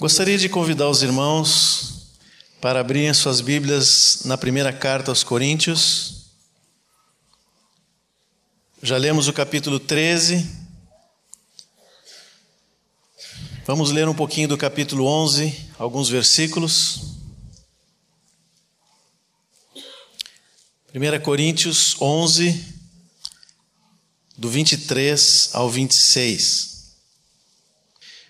Gostaria de convidar os irmãos para abrirem suas Bíblias na primeira carta aos Coríntios. Já lemos o capítulo 13. Vamos ler um pouquinho do capítulo 11, alguns versículos. 1 Coríntios 11, do 23 ao 26.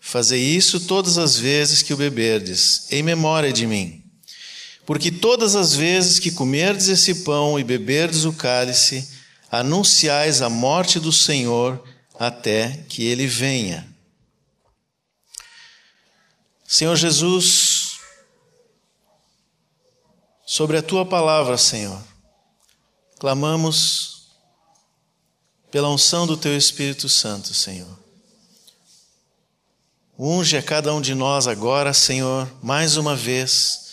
Fazei isso todas as vezes que o beberdes, em memória de mim. Porque todas as vezes que comerdes esse pão e beberdes o cálice, anunciais a morte do Senhor até que ele venha. Senhor Jesus, sobre a tua palavra, Senhor, clamamos pela unção do teu Espírito Santo, Senhor. Unge a cada um de nós agora, Senhor, mais uma vez,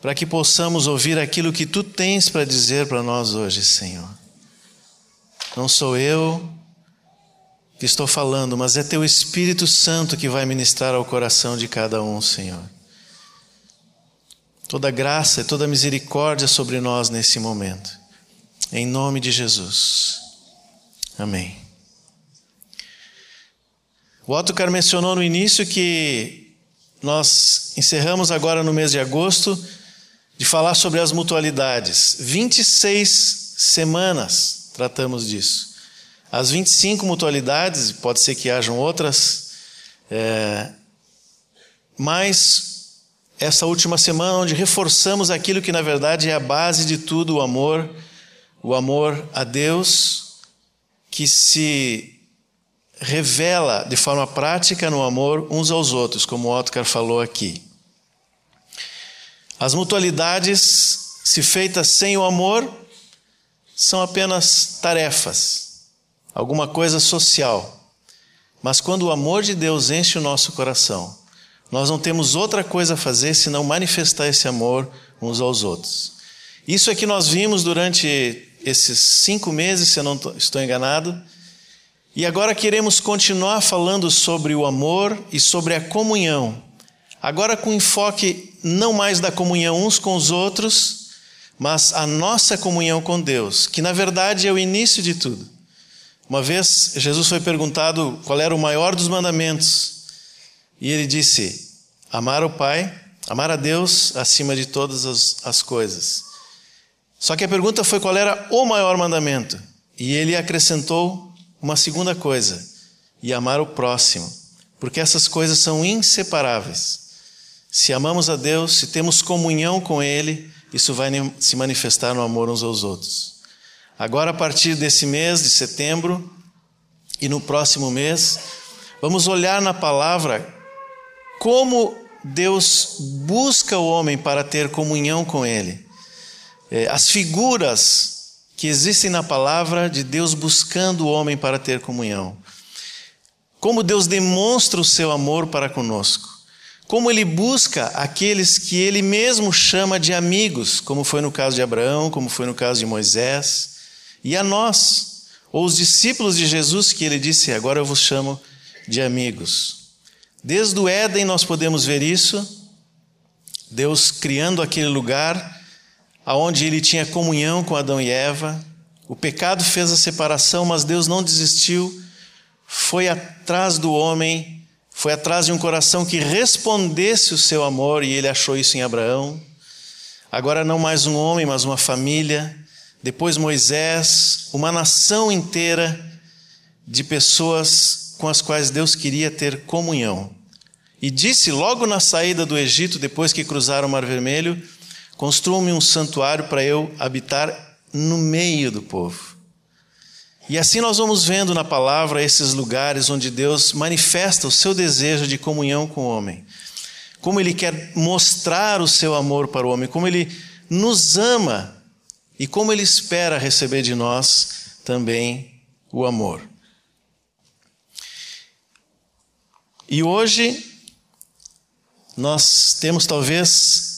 para que possamos ouvir aquilo que tu tens para dizer para nós hoje, Senhor. Não sou eu que estou falando, mas é teu Espírito Santo que vai ministrar ao coração de cada um, Senhor. Toda graça e toda misericórdia sobre nós nesse momento. Em nome de Jesus. Amém. O Otto mencionou no início que nós encerramos agora no mês de agosto de falar sobre as mutualidades. 26 semanas tratamos disso. As 25 mutualidades, pode ser que hajam outras, é, mas essa última semana, onde reforçamos aquilo que na verdade é a base de tudo, o amor, o amor a Deus, que se revela de forma prática no amor uns aos outros, como o Otkar falou aqui. As mutualidades, se feitas sem o amor, são apenas tarefas, alguma coisa social. Mas quando o amor de Deus enche o nosso coração, nós não temos outra coisa a fazer senão manifestar esse amor uns aos outros. Isso é que nós vimos durante esses cinco meses, se eu não estou enganado, e agora queremos continuar falando sobre o amor e sobre a comunhão. Agora com enfoque não mais da comunhão uns com os outros, mas a nossa comunhão com Deus, que na verdade é o início de tudo. Uma vez Jesus foi perguntado qual era o maior dos mandamentos, e ele disse: amar o Pai, amar a Deus acima de todas as, as coisas. Só que a pergunta foi qual era o maior mandamento, e ele acrescentou uma segunda coisa, e amar o próximo, porque essas coisas são inseparáveis. Se amamos a Deus, se temos comunhão com Ele, isso vai se manifestar no amor uns aos outros. Agora, a partir desse mês de setembro e no próximo mês, vamos olhar na palavra como Deus busca o homem para ter comunhão com Ele. É, as figuras que existem na palavra de Deus buscando o homem para ter comunhão. Como Deus demonstra o seu amor para conosco. Como ele busca aqueles que ele mesmo chama de amigos, como foi no caso de Abraão, como foi no caso de Moisés, e a nós, ou os discípulos de Jesus, que ele disse: Agora eu vos chamo de amigos. Desde o Éden nós podemos ver isso, Deus criando aquele lugar aonde ele tinha comunhão com Adão e Eva. O pecado fez a separação, mas Deus não desistiu. Foi atrás do homem, foi atrás de um coração que respondesse o seu amor, e ele achou isso em Abraão. Agora, não mais um homem, mas uma família. Depois, Moisés, uma nação inteira de pessoas com as quais Deus queria ter comunhão. E disse logo na saída do Egito, depois que cruzaram o Mar Vermelho: Construam-me um santuário para eu habitar no meio do povo. E assim nós vamos vendo na palavra esses lugares onde Deus manifesta o seu desejo de comunhão com o homem. como Ele quer mostrar o seu amor para o homem, como Ele nos ama e como Ele espera receber de nós também o amor. E hoje nós temos talvez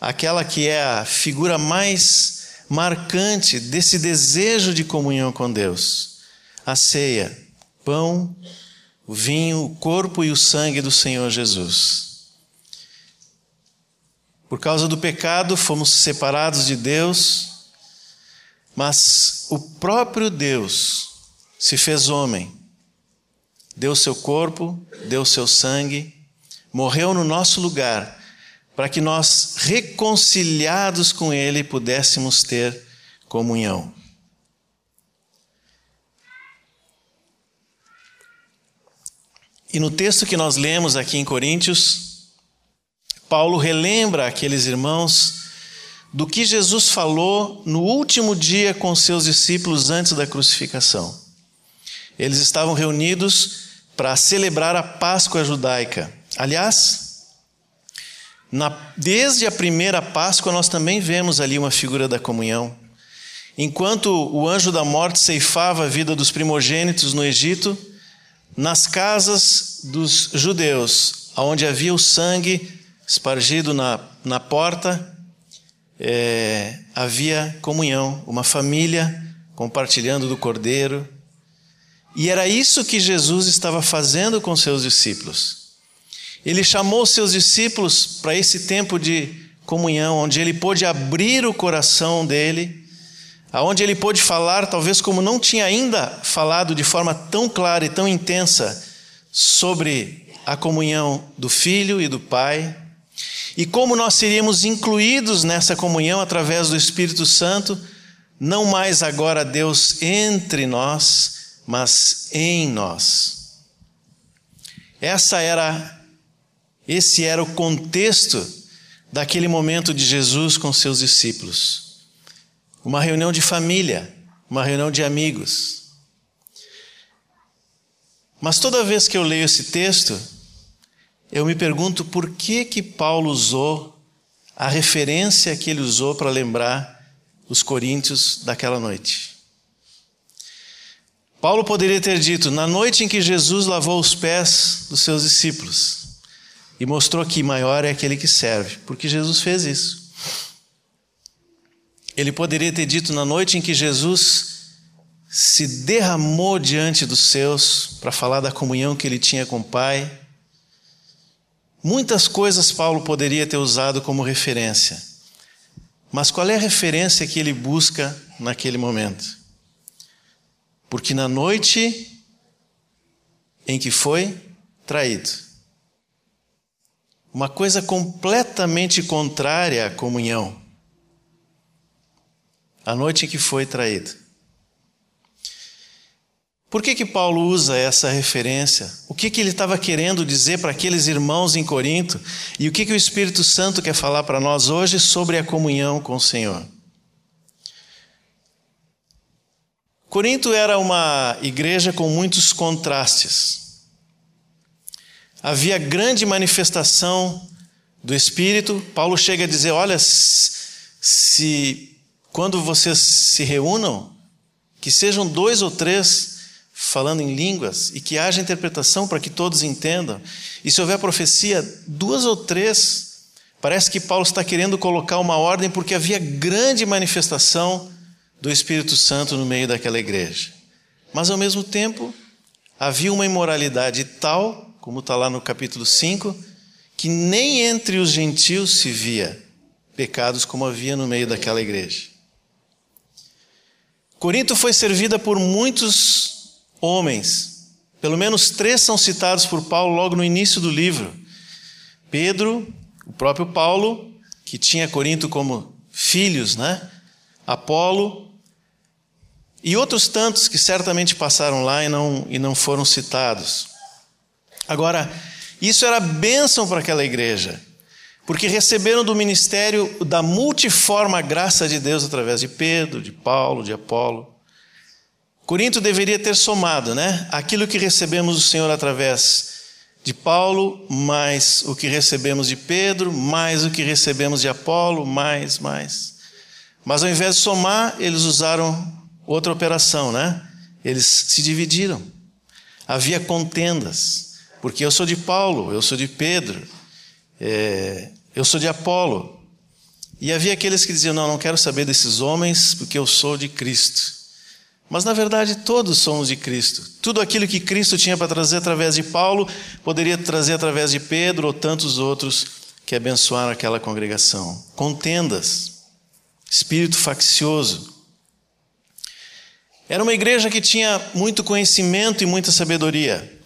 aquela que é a figura mais marcante desse desejo de comunhão com Deus, a ceia, pão, o vinho, o corpo e o sangue do Senhor Jesus. Por causa do pecado, fomos separados de Deus, mas o próprio Deus se fez homem, deu seu corpo, deu seu sangue, morreu no nosso lugar, para que nós, reconciliados com Ele, pudéssemos ter comunhão. E no texto que nós lemos aqui em Coríntios, Paulo relembra aqueles irmãos do que Jesus falou no último dia com seus discípulos antes da crucificação. Eles estavam reunidos para celebrar a Páscoa judaica. Aliás, na, desde a primeira Páscoa, nós também vemos ali uma figura da comunhão. Enquanto o anjo da morte ceifava a vida dos primogênitos no Egito, nas casas dos judeus, onde havia o sangue espargido na, na porta, é, havia comunhão, uma família compartilhando do cordeiro. E era isso que Jesus estava fazendo com seus discípulos. Ele chamou seus discípulos para esse tempo de comunhão, onde ele pôde abrir o coração dele aonde ele pôde falar, talvez como não tinha ainda falado de forma tão clara e tão intensa sobre a comunhão do Filho e do Pai, e como nós seríamos incluídos nessa comunhão através do Espírito Santo, não mais agora Deus entre nós, mas em nós. Essa era esse era o contexto daquele momento de Jesus com seus discípulos uma reunião de família, uma reunião de amigos. Mas toda vez que eu leio esse texto, eu me pergunto por que que Paulo usou a referência que ele usou para lembrar os coríntios daquela noite. Paulo poderia ter dito: na noite em que Jesus lavou os pés dos seus discípulos e mostrou que maior é aquele que serve, porque Jesus fez isso. Ele poderia ter dito na noite em que Jesus se derramou diante dos seus para falar da comunhão que ele tinha com o Pai. Muitas coisas Paulo poderia ter usado como referência. Mas qual é a referência que ele busca naquele momento? Porque na noite em que foi traído, uma coisa completamente contrária à comunhão a noite em que foi traído. Por que, que Paulo usa essa referência? O que, que ele estava querendo dizer para aqueles irmãos em Corinto? E o que, que o Espírito Santo quer falar para nós hoje sobre a comunhão com o Senhor? Corinto era uma igreja com muitos contrastes. Havia grande manifestação do Espírito. Paulo chega a dizer: olha, se quando vocês se reúnam, que sejam dois ou três falando em línguas e que haja interpretação para que todos entendam. E se houver profecia, duas ou três. Parece que Paulo está querendo colocar uma ordem porque havia grande manifestação do Espírito Santo no meio daquela igreja. Mas ao mesmo tempo, havia uma imoralidade tal, como está lá no capítulo 5, que nem entre os gentios se via pecados como havia no meio daquela igreja. Corinto foi servida por muitos homens. Pelo menos três são citados por Paulo logo no início do livro: Pedro, o próprio Paulo, que tinha Corinto como filhos, né? Apolo, e outros tantos que certamente passaram lá e não, e não foram citados. Agora, isso era bênção para aquela igreja porque receberam do ministério da multiforme graça de Deus através de Pedro, de Paulo, de Apolo. Corinto deveria ter somado, né? Aquilo que recebemos do Senhor através de Paulo, mais o que recebemos de Pedro, mais o que recebemos de Apolo, mais, mais. Mas ao invés de somar, eles usaram outra operação, né? Eles se dividiram. Havia contendas, porque eu sou de Paulo, eu sou de Pedro, é, eu sou de Apolo. E havia aqueles que diziam: Não, não quero saber desses homens, porque eu sou de Cristo. Mas na verdade todos somos de Cristo. Tudo aquilo que Cristo tinha para trazer através de Paulo, poderia trazer através de Pedro ou tantos outros que abençoaram aquela congregação. Contendas, espírito faccioso. Era uma igreja que tinha muito conhecimento e muita sabedoria.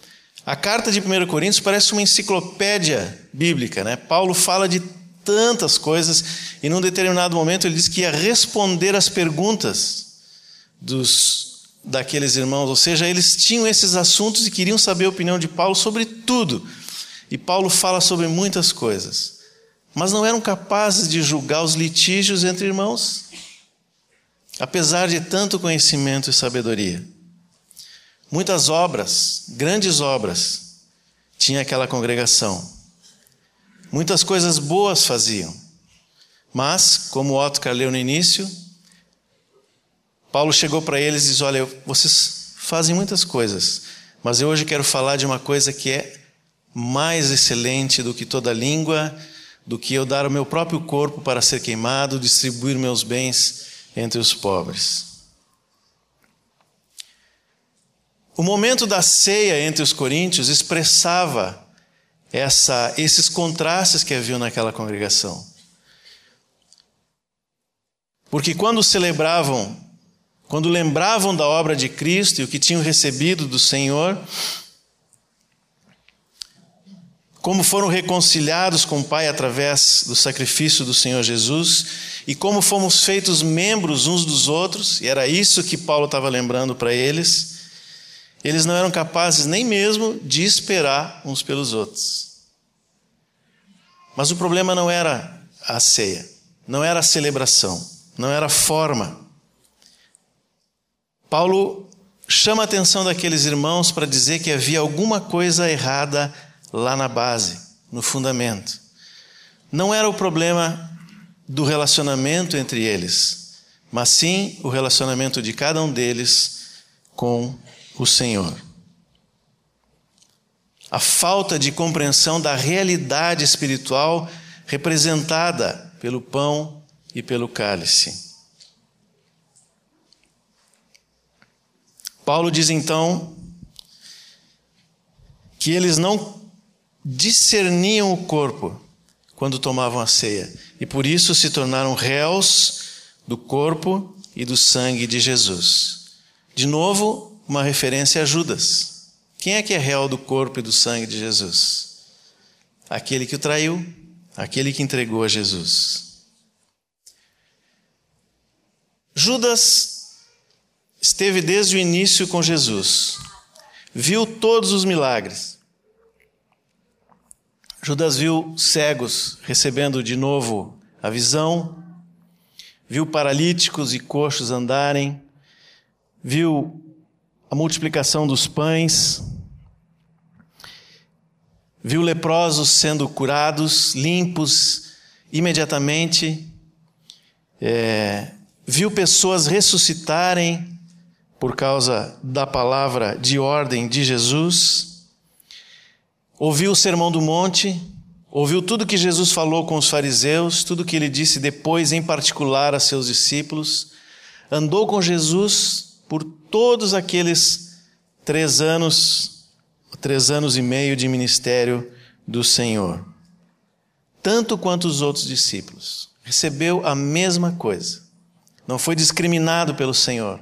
A carta de 1 Coríntios parece uma enciclopédia bíblica, né? Paulo fala de tantas coisas e num determinado momento ele diz que ia responder às perguntas dos daqueles irmãos, ou seja, eles tinham esses assuntos e queriam saber a opinião de Paulo sobre tudo. E Paulo fala sobre muitas coisas, mas não eram capazes de julgar os litígios entre irmãos, apesar de tanto conhecimento e sabedoria. Muitas obras, grandes obras, tinha aquela congregação. Muitas coisas boas faziam. Mas, como Otto leu no início, Paulo chegou para eles e disse: Olha, vocês fazem muitas coisas, mas eu hoje quero falar de uma coisa que é mais excelente do que toda língua, do que eu dar o meu próprio corpo para ser queimado, distribuir meus bens entre os pobres. O momento da ceia entre os coríntios expressava essa, esses contrastes que haviam naquela congregação. Porque quando celebravam quando lembravam da obra de Cristo e o que tinham recebido do Senhor, como foram reconciliados com o Pai através do sacrifício do Senhor Jesus e como fomos feitos membros uns dos outros, e era isso que Paulo estava lembrando para eles, eles não eram capazes nem mesmo de esperar uns pelos outros. Mas o problema não era a ceia, não era a celebração, não era a forma. Paulo chama a atenção daqueles irmãos para dizer que havia alguma coisa errada lá na base, no fundamento. Não era o problema do relacionamento entre eles, mas sim o relacionamento de cada um deles com o Senhor. A falta de compreensão da realidade espiritual representada pelo pão e pelo cálice. Paulo diz então que eles não discerniam o corpo quando tomavam a ceia e por isso se tornaram réus do corpo e do sangue de Jesus. De novo, uma referência a Judas. Quem é que é réu do corpo e do sangue de Jesus? Aquele que o traiu, aquele que entregou a Jesus. Judas esteve desde o início com Jesus, viu todos os milagres. Judas viu cegos recebendo de novo a visão, viu paralíticos e coxos andarem, viu a multiplicação dos pães, viu leprosos sendo curados, limpos imediatamente, é, viu pessoas ressuscitarem por causa da palavra de ordem de Jesus, ouviu o sermão do monte, ouviu tudo que Jesus falou com os fariseus, tudo que ele disse depois, em particular, a seus discípulos, andou com Jesus por todos aqueles três anos, três anos e meio de ministério do Senhor, tanto quanto os outros discípulos. Recebeu a mesma coisa, não foi discriminado pelo Senhor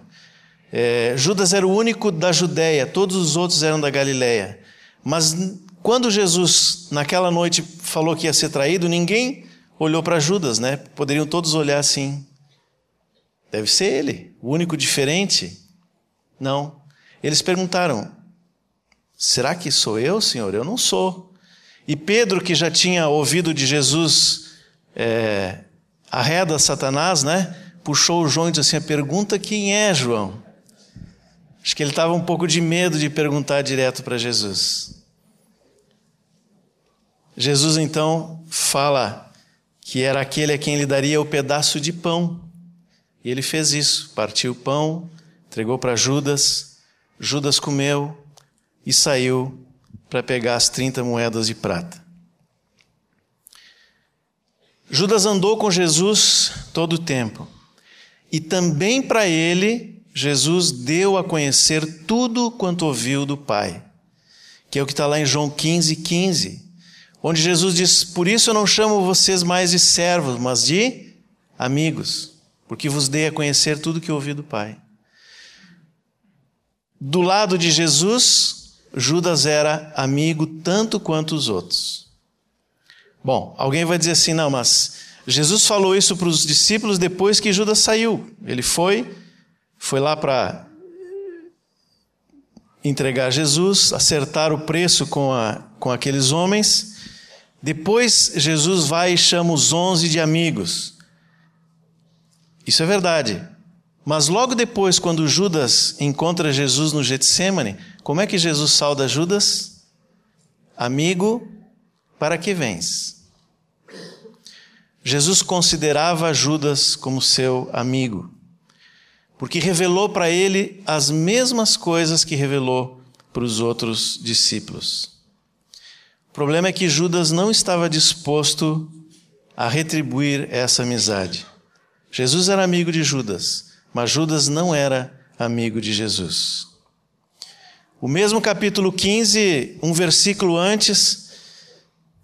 é, Judas era o único da Judéia, todos os outros eram da Galiléia. Mas quando Jesus, naquela noite, falou que ia ser traído, ninguém olhou para Judas, né? Poderiam todos olhar assim. Deve ser ele, o único diferente. Não. Eles perguntaram: Será que sou eu, Senhor? Eu não sou. E Pedro, que já tinha ouvido de Jesus é, arreda Satanás, né? Puxou o João e disse assim: Pergunta quem é, João. Acho que ele estava um pouco de medo de perguntar direto para Jesus. Jesus então fala que era aquele a quem ele daria o pedaço de pão. E ele fez isso, partiu o pão, entregou para Judas, Judas comeu e saiu para pegar as 30 moedas de prata. Judas andou com Jesus todo o tempo. E também para ele, Jesus deu a conhecer tudo quanto ouviu do Pai. Que é o que está lá em João 15, 15. Onde Jesus diz: Por isso eu não chamo vocês mais de servos, mas de amigos, porque vos dei a conhecer tudo que ouvi do Pai. Do lado de Jesus, Judas era amigo tanto quanto os outros. Bom, alguém vai dizer assim: não, mas Jesus falou isso para os discípulos depois que Judas saiu. Ele foi, foi lá para entregar Jesus, acertar o preço com, a, com aqueles homens. Depois Jesus vai e chama os onze de amigos. Isso é verdade. Mas logo depois, quando Judas encontra Jesus no Getsemane, como é que Jesus sauda Judas? Amigo, para que vens? Jesus considerava Judas como seu amigo, porque revelou para ele as mesmas coisas que revelou para os outros discípulos. O problema é que Judas não estava disposto a retribuir essa amizade. Jesus era amigo de Judas, mas Judas não era amigo de Jesus. O mesmo capítulo 15, um versículo antes,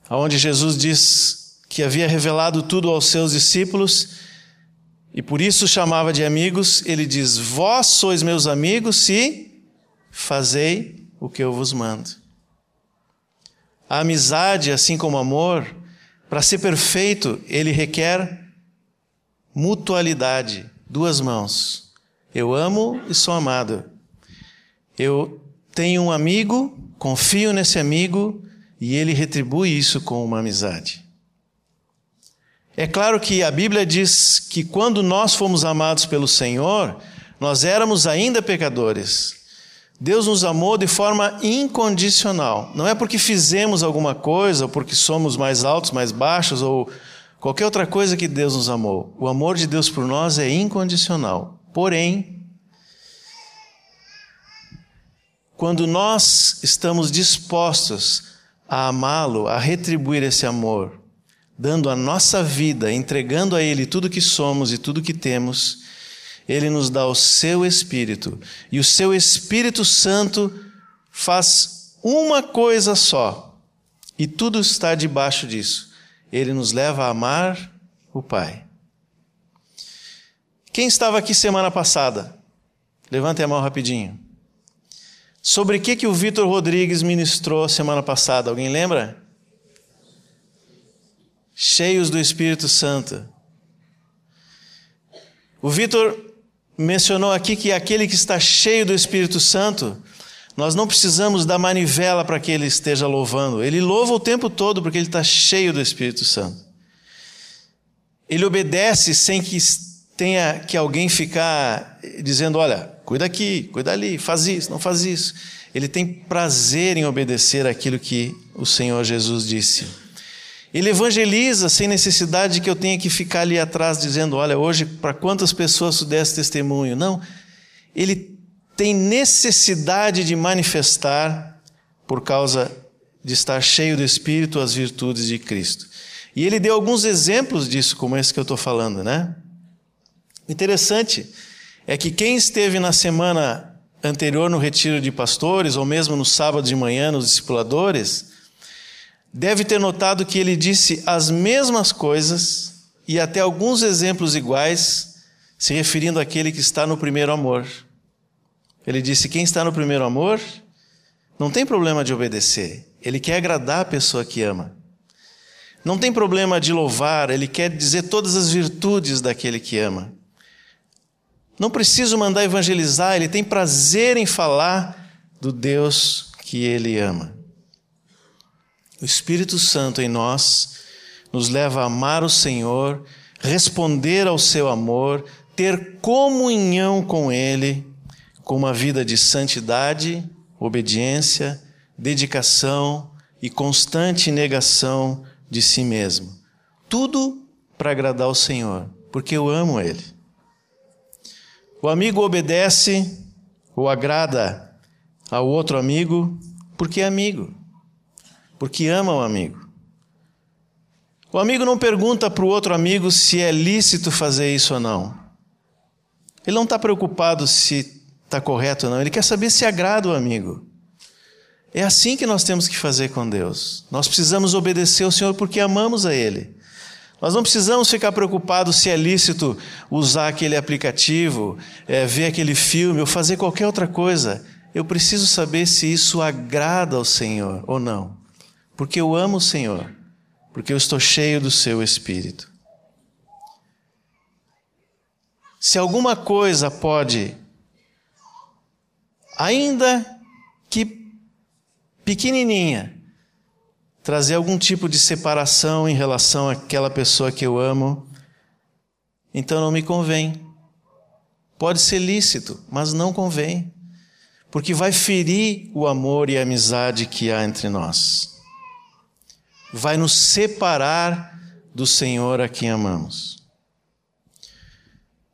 onde Jesus diz que havia revelado tudo aos seus discípulos e por isso chamava de amigos, ele diz: Vós sois meus amigos se fazei o que eu vos mando. A amizade, assim como o amor, para ser perfeito, ele requer mutualidade, duas mãos. Eu amo e sou amado. Eu tenho um amigo, confio nesse amigo e ele retribui isso com uma amizade. É claro que a Bíblia diz que quando nós fomos amados pelo Senhor, nós éramos ainda pecadores. Deus nos amou de forma incondicional. Não é porque fizemos alguma coisa, ou porque somos mais altos, mais baixos, ou qualquer outra coisa que Deus nos amou. O amor de Deus por nós é incondicional. Porém, quando nós estamos dispostos a amá-lo, a retribuir esse amor, dando a nossa vida, entregando a Ele tudo que somos e tudo que temos, Ele nos dá o seu Espírito. E o seu Espírito Santo faz uma coisa só, e tudo está debaixo disso. Ele nos leva a amar o Pai. Quem estava aqui semana passada? Levante a mão rapidinho. Sobre o que, que o Vitor Rodrigues ministrou semana passada? Alguém lembra? cheios do Espírito Santo. O Vitor mencionou aqui que aquele que está cheio do Espírito Santo, nós não precisamos da manivela para que ele esteja louvando. Ele louva o tempo todo porque ele está cheio do Espírito Santo. Ele obedece sem que tenha que alguém ficar dizendo: olha, cuida aqui, cuida ali, faz isso, não faz isso. Ele tem prazer em obedecer aquilo que o Senhor Jesus disse. Ele evangeliza sem necessidade de que eu tenha que ficar ali atrás dizendo: olha, hoje para quantas pessoas tu desse testemunho. Não. Ele tem necessidade de manifestar, por causa de estar cheio do Espírito, as virtudes de Cristo. E ele deu alguns exemplos disso, como esse que eu estou falando, né? Interessante é que quem esteve na semana anterior no retiro de pastores, ou mesmo no sábado de manhã nos discipuladores, deve ter notado que ele disse as mesmas coisas e até alguns exemplos iguais, se referindo àquele que está no primeiro amor. Ele disse: quem está no primeiro amor não tem problema de obedecer, ele quer agradar a pessoa que ama. Não tem problema de louvar, ele quer dizer todas as virtudes daquele que ama. Não preciso mandar evangelizar, ele tem prazer em falar do Deus que ele ama. O Espírito Santo em nós nos leva a amar o Senhor, responder ao seu amor, ter comunhão com Ele, com uma vida de santidade, obediência, dedicação e constante negação de si mesmo. Tudo para agradar ao Senhor, porque eu amo Ele. O amigo obedece ou agrada ao outro amigo porque é amigo, porque ama o amigo. O amigo não pergunta para o outro amigo se é lícito fazer isso ou não. Ele não está preocupado se está correto ou não, ele quer saber se agrada o amigo. É assim que nós temos que fazer com Deus. Nós precisamos obedecer ao Senhor porque amamos a Ele. Nós não precisamos ficar preocupados se é lícito usar aquele aplicativo, é, ver aquele filme ou fazer qualquer outra coisa. Eu preciso saber se isso agrada ao Senhor ou não. Porque eu amo o Senhor, porque eu estou cheio do seu Espírito. Se alguma coisa pode, ainda que pequenininha, trazer algum tipo de separação em relação àquela pessoa que eu amo, então não me convém. Pode ser lícito, mas não convém, porque vai ferir o amor e a amizade que há entre nós. Vai nos separar do Senhor a quem amamos.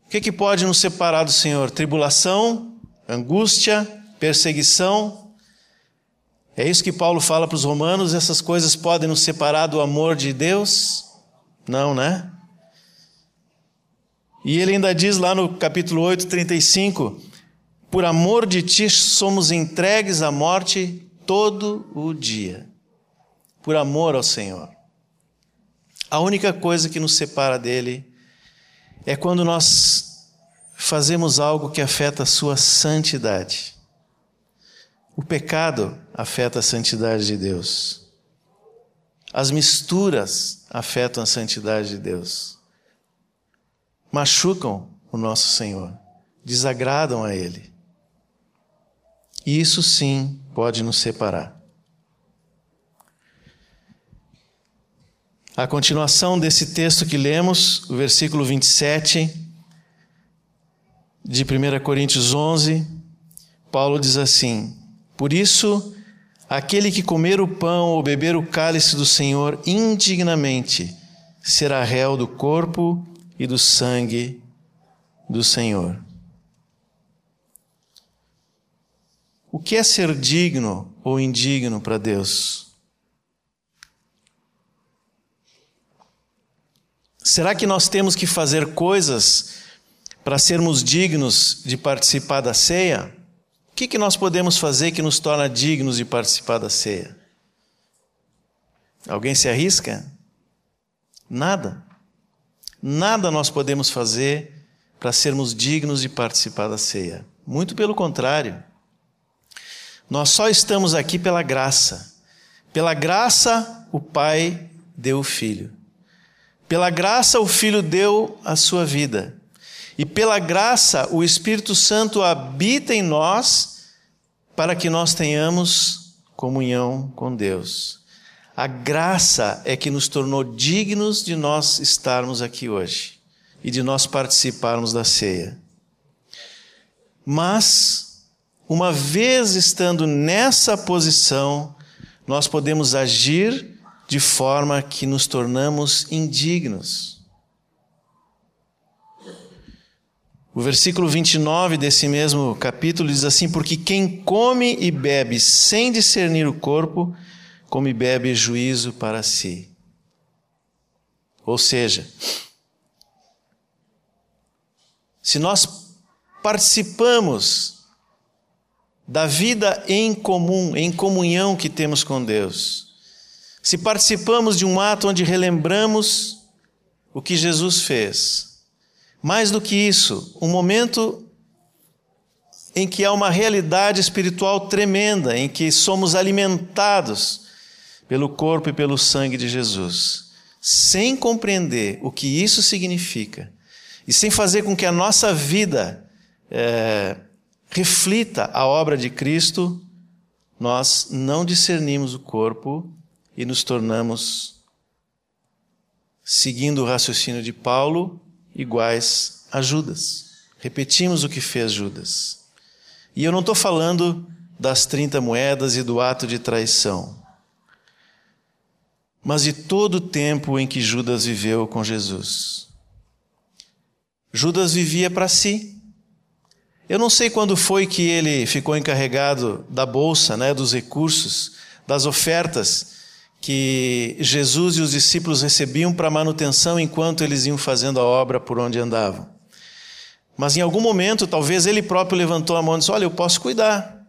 O que, que pode nos separar do Senhor? Tribulação, angústia, perseguição, é isso que Paulo fala para os romanos: essas coisas podem nos separar do amor de Deus? Não, né? E ele ainda diz lá no capítulo 8, 35: Por amor de ti somos entregues à morte todo o dia. Por amor ao Senhor. A única coisa que nos separa dele é quando nós fazemos algo que afeta a sua santidade. O pecado afeta a santidade de Deus. As misturas afetam a santidade de Deus. Machucam o nosso Senhor, desagradam a Ele. E isso sim pode nos separar. A continuação desse texto que lemos, o versículo 27 de 1 Coríntios 11, Paulo diz assim: por isso, aquele que comer o pão ou beber o cálice do Senhor indignamente será réu do corpo e do sangue do Senhor. O que é ser digno ou indigno para Deus? Será que nós temos que fazer coisas para sermos dignos de participar da ceia? O que, que nós podemos fazer que nos torna dignos de participar da ceia? Alguém se arrisca? Nada. Nada nós podemos fazer para sermos dignos de participar da ceia. Muito pelo contrário. Nós só estamos aqui pela graça. Pela graça, o Pai deu o Filho. Pela graça, o Filho deu a sua vida. E pela graça, o Espírito Santo habita em nós para que nós tenhamos comunhão com Deus. A graça é que nos tornou dignos de nós estarmos aqui hoje e de nós participarmos da ceia. Mas, uma vez estando nessa posição, nós podemos agir de forma que nos tornamos indignos. O versículo 29 desse mesmo capítulo diz assim: Porque quem come e bebe sem discernir o corpo, come e bebe juízo para si. Ou seja, se nós participamos da vida em comum, em comunhão que temos com Deus, se participamos de um ato onde relembramos o que Jesus fez, mais do que isso, um momento em que há uma realidade espiritual tremenda, em que somos alimentados pelo corpo e pelo sangue de Jesus, sem compreender o que isso significa e sem fazer com que a nossa vida é, reflita a obra de Cristo, nós não discernimos o corpo e nos tornamos, seguindo o raciocínio de Paulo, iguais a Judas. Repetimos o que fez Judas. E eu não estou falando das 30 moedas e do ato de traição. mas de todo o tempo em que Judas viveu com Jesus. Judas vivia para si. Eu não sei quando foi que ele ficou encarregado da bolsa, né, dos recursos, das ofertas que Jesus e os discípulos recebiam para manutenção enquanto eles iam fazendo a obra por onde andavam. Mas em algum momento, talvez ele próprio levantou a mão e disse: Olha, eu posso cuidar.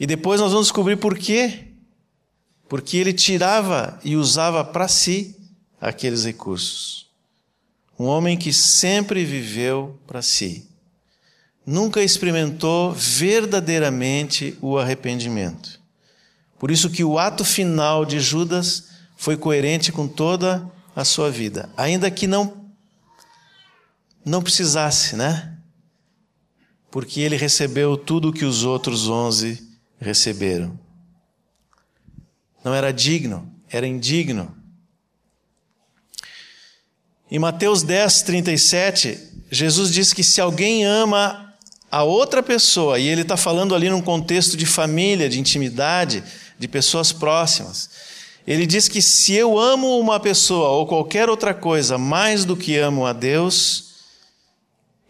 E depois nós vamos descobrir por quê. Porque ele tirava e usava para si aqueles recursos. Um homem que sempre viveu para si. Nunca experimentou verdadeiramente o arrependimento. Por isso que o ato final de Judas foi coerente com toda a sua vida, ainda que não não precisasse, né? Porque ele recebeu tudo o que os outros onze receberam. Não era digno, era indigno. Em Mateus 10, 37, Jesus diz que se alguém ama a outra pessoa, e ele está falando ali num contexto de família, de intimidade, de pessoas próximas. Ele diz que se eu amo uma pessoa ou qualquer outra coisa mais do que amo a Deus,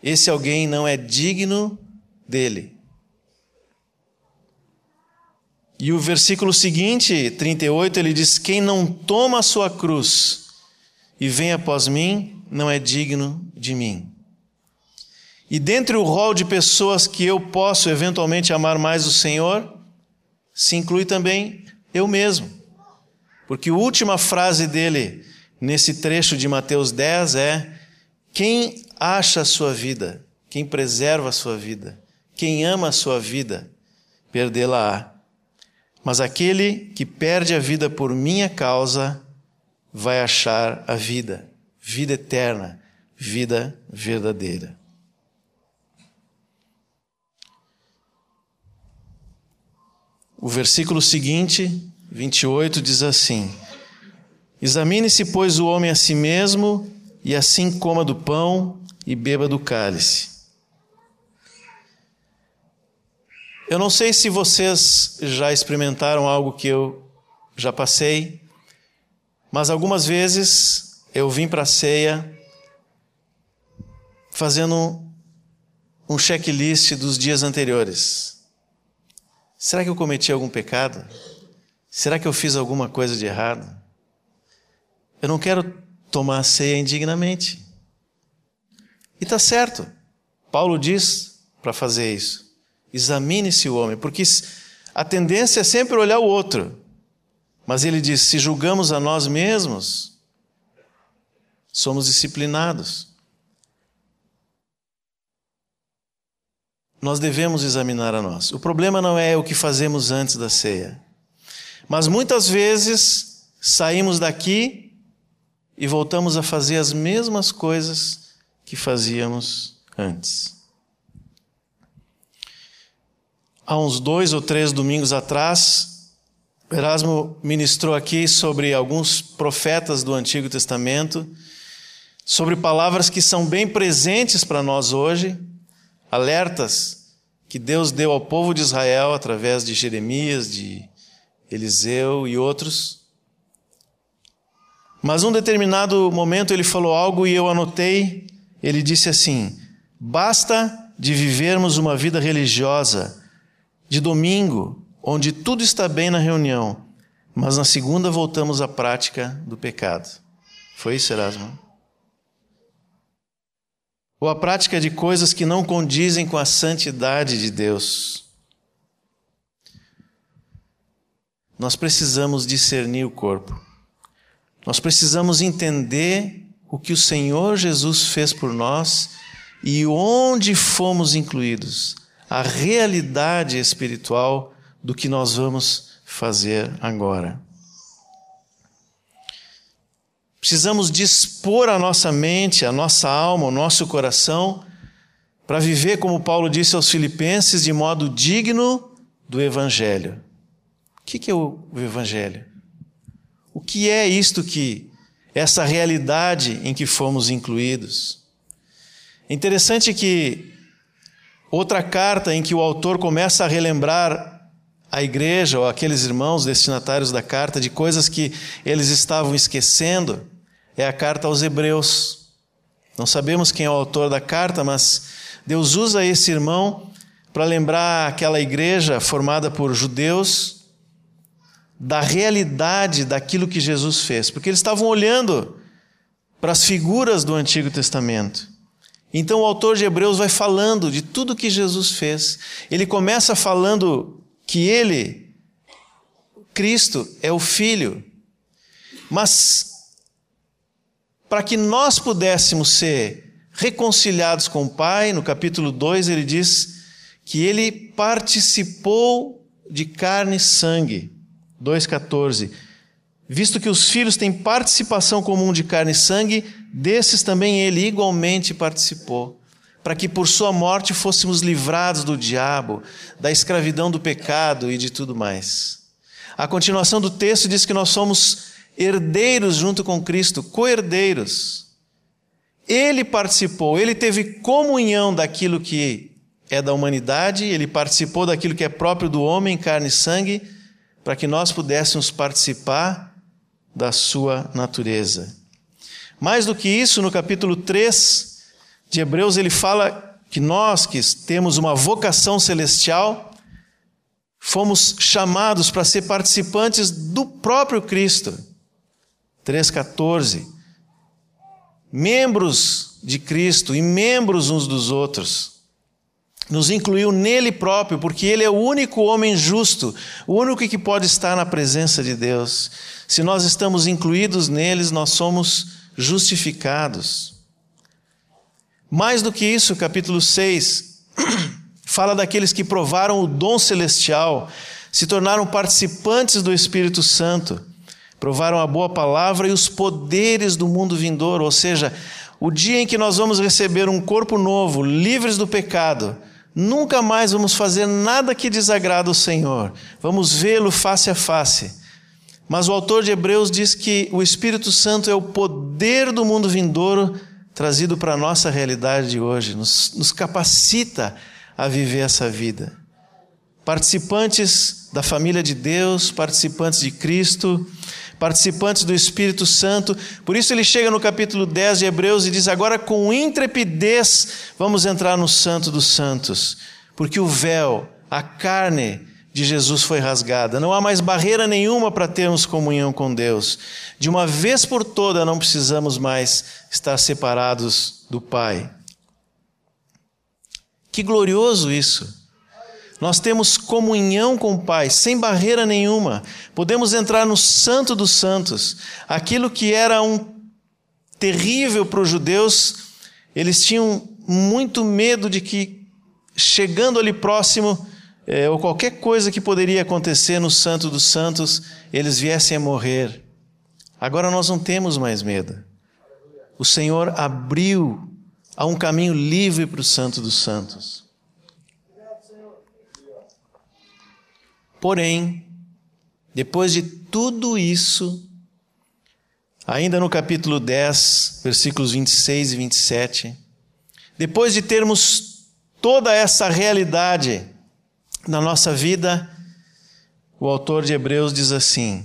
esse alguém não é digno dele. E o versículo seguinte, 38, ele diz: Quem não toma a sua cruz e vem após mim, não é digno de mim. E dentre o rol de pessoas que eu posso eventualmente amar mais o Senhor, se inclui também eu mesmo. Porque a última frase dele nesse trecho de Mateus 10 é: Quem acha a sua vida, quem preserva a sua vida, quem ama a sua vida, perdê-la-á. Mas aquele que perde a vida por minha causa, vai achar a vida, vida eterna, vida verdadeira. O versículo seguinte, 28, diz assim: Examine-se, pois, o homem a si mesmo, e assim coma do pão e beba do cálice. Eu não sei se vocês já experimentaram algo que eu já passei, mas algumas vezes eu vim para a ceia fazendo um checklist dos dias anteriores. Será que eu cometi algum pecado? Será que eu fiz alguma coisa de errado? Eu não quero tomar a ceia indignamente. E está certo. Paulo diz para fazer isso. Examine-se o homem, porque a tendência é sempre olhar o outro. Mas ele diz: se julgamos a nós mesmos, somos disciplinados. Nós devemos examinar a nós. O problema não é o que fazemos antes da ceia. Mas muitas vezes saímos daqui e voltamos a fazer as mesmas coisas que fazíamos antes. Há uns dois ou três domingos atrás, Erasmo ministrou aqui sobre alguns profetas do Antigo Testamento, sobre palavras que são bem presentes para nós hoje alertas que Deus deu ao povo de Israel através de Jeremias, de Eliseu e outros. Mas num determinado momento ele falou algo e eu anotei. Ele disse assim: basta de vivermos uma vida religiosa de domingo, onde tudo está bem na reunião, mas na segunda voltamos à prática do pecado. Foi isso, Erasmo? Ou a prática de coisas que não condizem com a santidade de Deus. Nós precisamos discernir o corpo. Nós precisamos entender o que o Senhor Jesus fez por nós e onde fomos incluídos, a realidade espiritual do que nós vamos fazer agora. Precisamos dispor a nossa mente, a nossa alma, o nosso coração para viver, como Paulo disse aos Filipenses, de modo digno do Evangelho. O que é o Evangelho? O que é isto que, essa realidade em que fomos incluídos? É interessante que outra carta em que o autor começa a relembrar a igreja ou aqueles irmãos destinatários da carta de coisas que eles estavam esquecendo é a carta aos Hebreus. Não sabemos quem é o autor da carta, mas Deus usa esse irmão para lembrar aquela igreja formada por judeus da realidade daquilo que Jesus fez, porque eles estavam olhando para as figuras do Antigo Testamento. Então o autor de Hebreus vai falando de tudo que Jesus fez. Ele começa falando que ele, Cristo, é o Filho. Mas para que nós pudéssemos ser reconciliados com o Pai, no capítulo 2 ele diz que ele participou de carne e sangue. 2,14. Visto que os filhos têm participação comum de carne e sangue, desses também ele igualmente participou, para que por sua morte fôssemos livrados do diabo, da escravidão do pecado e de tudo mais. A continuação do texto diz que nós somos herdeiros junto com Cristo, co-herdeiros. Ele participou, ele teve comunhão daquilo que é da humanidade, ele participou daquilo que é próprio do homem, carne e sangue, para que nós pudéssemos participar da sua natureza. Mais do que isso, no capítulo 3 de Hebreus, ele fala que nós que temos uma vocação celestial, fomos chamados para ser participantes do próprio Cristo. 3,14. Membros de Cristo e membros uns dos outros. Nos incluiu nele próprio, porque ele é o único homem justo, o único que pode estar na presença de Deus. Se nós estamos incluídos neles, nós somos justificados. Mais do que isso, capítulo 6 fala daqueles que provaram o dom celestial, se tornaram participantes do Espírito Santo provaram a boa palavra e os poderes do mundo vindouro, ou seja, o dia em que nós vamos receber um corpo novo, livres do pecado, nunca mais vamos fazer nada que desagrada o Senhor, vamos vê-lo face a face. Mas o autor de Hebreus diz que o Espírito Santo é o poder do mundo vindouro trazido para a nossa realidade de hoje, nos, nos capacita a viver essa vida. Participantes da família de Deus, participantes de Cristo, participantes do Espírito Santo. Por isso ele chega no capítulo 10 de Hebreus e diz: Agora com intrepidez vamos entrar no Santo dos Santos, porque o véu, a carne de Jesus foi rasgada. Não há mais barreira nenhuma para termos comunhão com Deus. De uma vez por toda não precisamos mais estar separados do Pai. Que glorioso isso! Nós temos comunhão com o Pai, sem barreira nenhuma. Podemos entrar no Santo dos Santos. Aquilo que era um terrível para os judeus, eles tinham muito medo de que, chegando ali próximo, é, ou qualquer coisa que poderia acontecer no Santo dos Santos, eles viessem a morrer. Agora nós não temos mais medo. O Senhor abriu a um caminho livre para o Santo dos Santos. Porém, depois de tudo isso, ainda no capítulo 10, versículos 26 e 27, depois de termos toda essa realidade na nossa vida, o autor de Hebreus diz assim: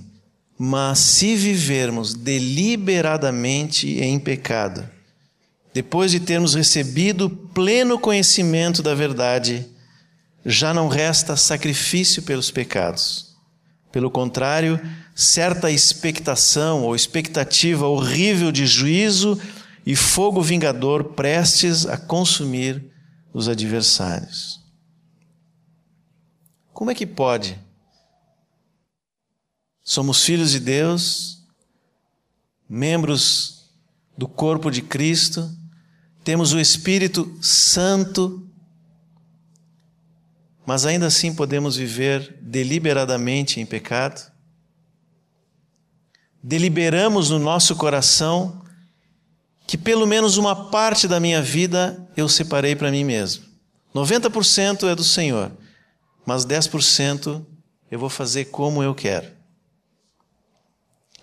Mas se vivermos deliberadamente em pecado, depois de termos recebido pleno conhecimento da verdade, já não resta sacrifício pelos pecados. Pelo contrário, certa expectação ou expectativa horrível de juízo e fogo vingador prestes a consumir os adversários. Como é que pode? Somos filhos de Deus, membros do corpo de Cristo, temos o Espírito Santo mas ainda assim podemos viver deliberadamente em pecado? Deliberamos no nosso coração que pelo menos uma parte da minha vida eu separei para mim mesmo. 90% é do Senhor, mas 10% eu vou fazer como eu quero.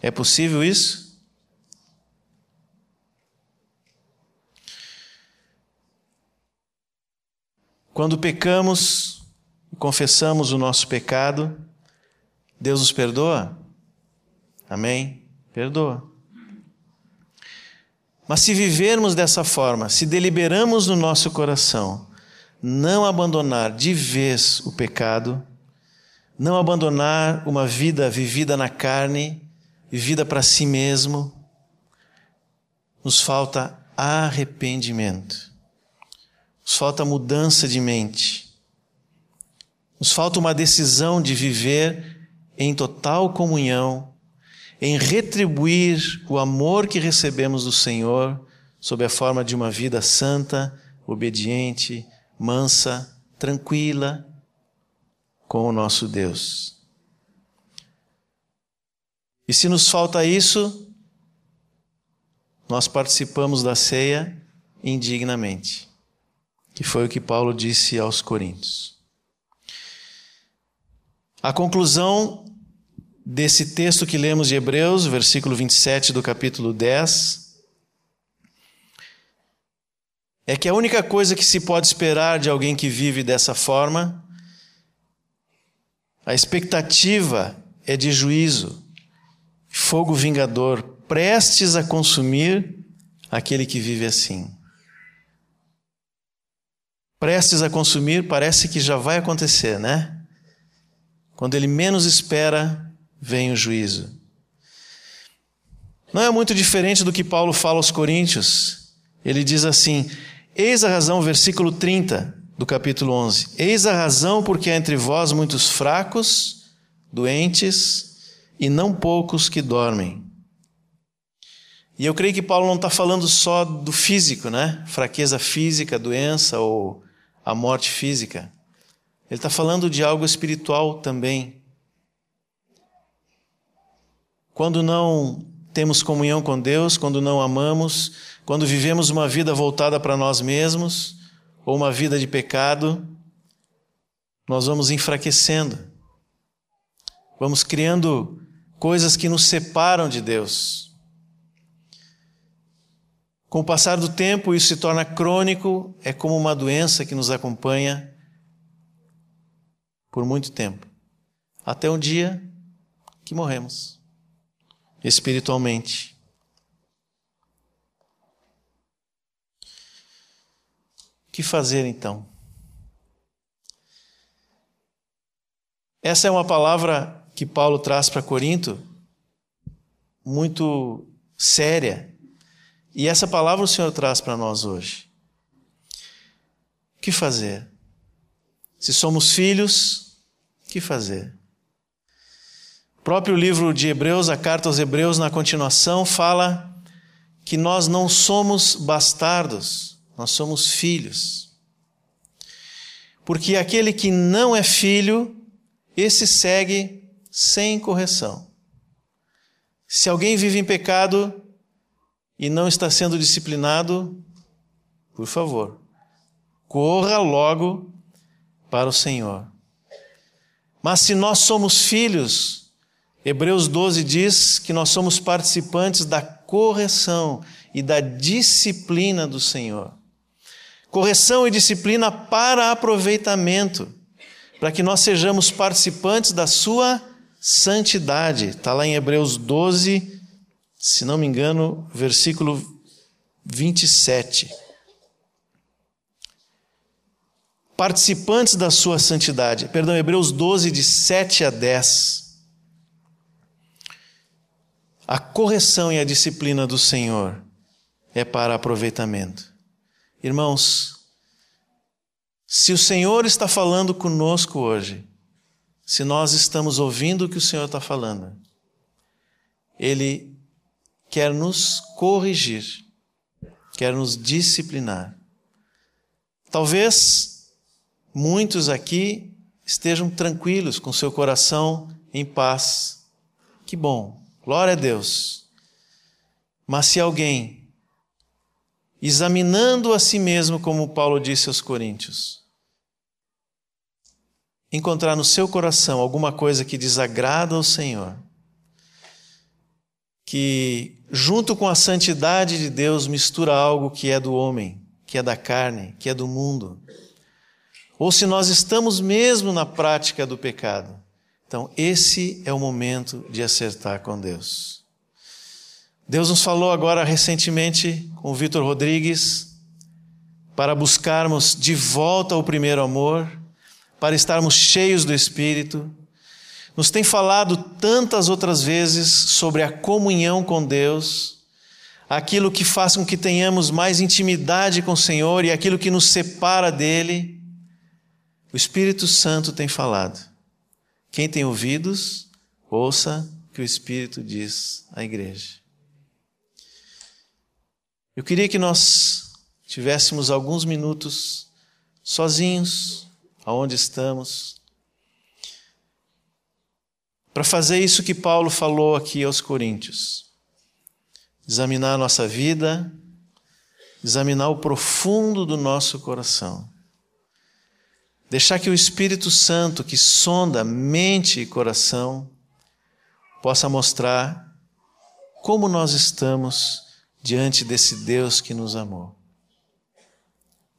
É possível isso? Quando pecamos, confessamos o nosso pecado, Deus nos perdoa? Amém? Perdoa. Mas se vivermos dessa forma, se deliberamos no nosso coração não abandonar de vez o pecado, não abandonar uma vida vivida na carne, vivida para si mesmo, nos falta arrependimento, nos falta mudança de mente, nos falta uma decisão de viver em total comunhão, em retribuir o amor que recebemos do Senhor sob a forma de uma vida santa, obediente, mansa, tranquila com o nosso Deus. E se nos falta isso, nós participamos da ceia indignamente, que foi o que Paulo disse aos Coríntios. A conclusão desse texto que lemos de Hebreus, versículo 27 do capítulo 10, é que a única coisa que se pode esperar de alguém que vive dessa forma, a expectativa é de juízo, fogo vingador, prestes a consumir aquele que vive assim. Prestes a consumir, parece que já vai acontecer, né? Quando ele menos espera, vem o juízo. Não é muito diferente do que Paulo fala aos Coríntios. Ele diz assim: Eis a razão, versículo 30 do capítulo 11. Eis a razão porque há entre vós muitos fracos, doentes e não poucos que dormem. E eu creio que Paulo não está falando só do físico, né? Fraqueza física, doença ou a morte física. Ele está falando de algo espiritual também. Quando não temos comunhão com Deus, quando não amamos, quando vivemos uma vida voltada para nós mesmos, ou uma vida de pecado, nós vamos enfraquecendo. Vamos criando coisas que nos separam de Deus. Com o passar do tempo, isso se torna crônico, é como uma doença que nos acompanha por muito tempo, até um dia que morremos espiritualmente. que fazer então? Essa é uma palavra que Paulo traz para Corinto, muito séria. E essa palavra o Senhor traz para nós hoje. O que fazer? Se somos filhos, o que fazer? O próprio livro de Hebreus, a carta aos Hebreus, na continuação, fala que nós não somos bastardos nós somos filhos. Porque aquele que não é filho, esse segue sem correção. Se alguém vive em pecado e não está sendo disciplinado, por favor, corra logo para o Senhor. Mas se nós somos filhos, Hebreus 12 diz que nós somos participantes da correção e da disciplina do Senhor correção e disciplina para aproveitamento, para que nós sejamos participantes da sua santidade. Está lá em Hebreus 12, se não me engano, versículo 27. Participantes da sua santidade. Perdão, Hebreus 12, de 7 a 10. A correção e a disciplina do Senhor é para aproveitamento. Irmãos, se o Senhor está falando conosco hoje, se nós estamos ouvindo o que o Senhor está falando, Ele quer nos corrigir, quer nos disciplinar. Talvez muitos aqui estejam tranquilos, com seu coração em paz. Que bom, glória a Deus. Mas se alguém examinando a si mesmo, como Paulo disse aos Coríntios. Encontrar no seu coração alguma coisa que desagrada ao Senhor, que junto com a santidade de Deus mistura algo que é do homem, que é da carne, que é do mundo, ou se nós estamos mesmo na prática do pecado. Então, esse é o momento de acertar com Deus. Deus nos falou agora recentemente com o Vitor Rodrigues para buscarmos de volta o primeiro amor, para estarmos cheios do Espírito. Nos tem falado tantas outras vezes sobre a comunhão com Deus, aquilo que faz com que tenhamos mais intimidade com o Senhor e aquilo que nos separa dele. O Espírito Santo tem falado. Quem tem ouvidos, ouça o que o Espírito diz à igreja. Eu queria que nós tivéssemos alguns minutos sozinhos, aonde estamos, para fazer isso que Paulo falou aqui aos Coríntios. Examinar a nossa vida, examinar o profundo do nosso coração. Deixar que o Espírito Santo, que sonda mente e coração, possa mostrar como nós estamos diante desse Deus que nos amou.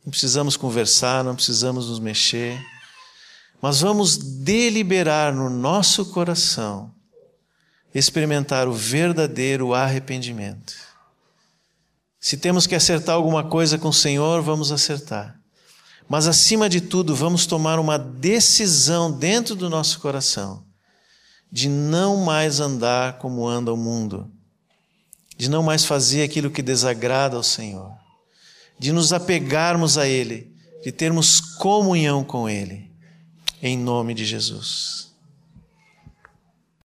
Não precisamos conversar, não precisamos nos mexer, mas vamos deliberar no nosso coração experimentar o verdadeiro arrependimento. Se temos que acertar alguma coisa com o Senhor, vamos acertar. Mas acima de tudo, vamos tomar uma decisão dentro do nosso coração de não mais andar como anda o mundo, de não mais fazer aquilo que desagrada ao Senhor, de nos apegarmos a Ele, de termos comunhão com Ele, em nome de Jesus.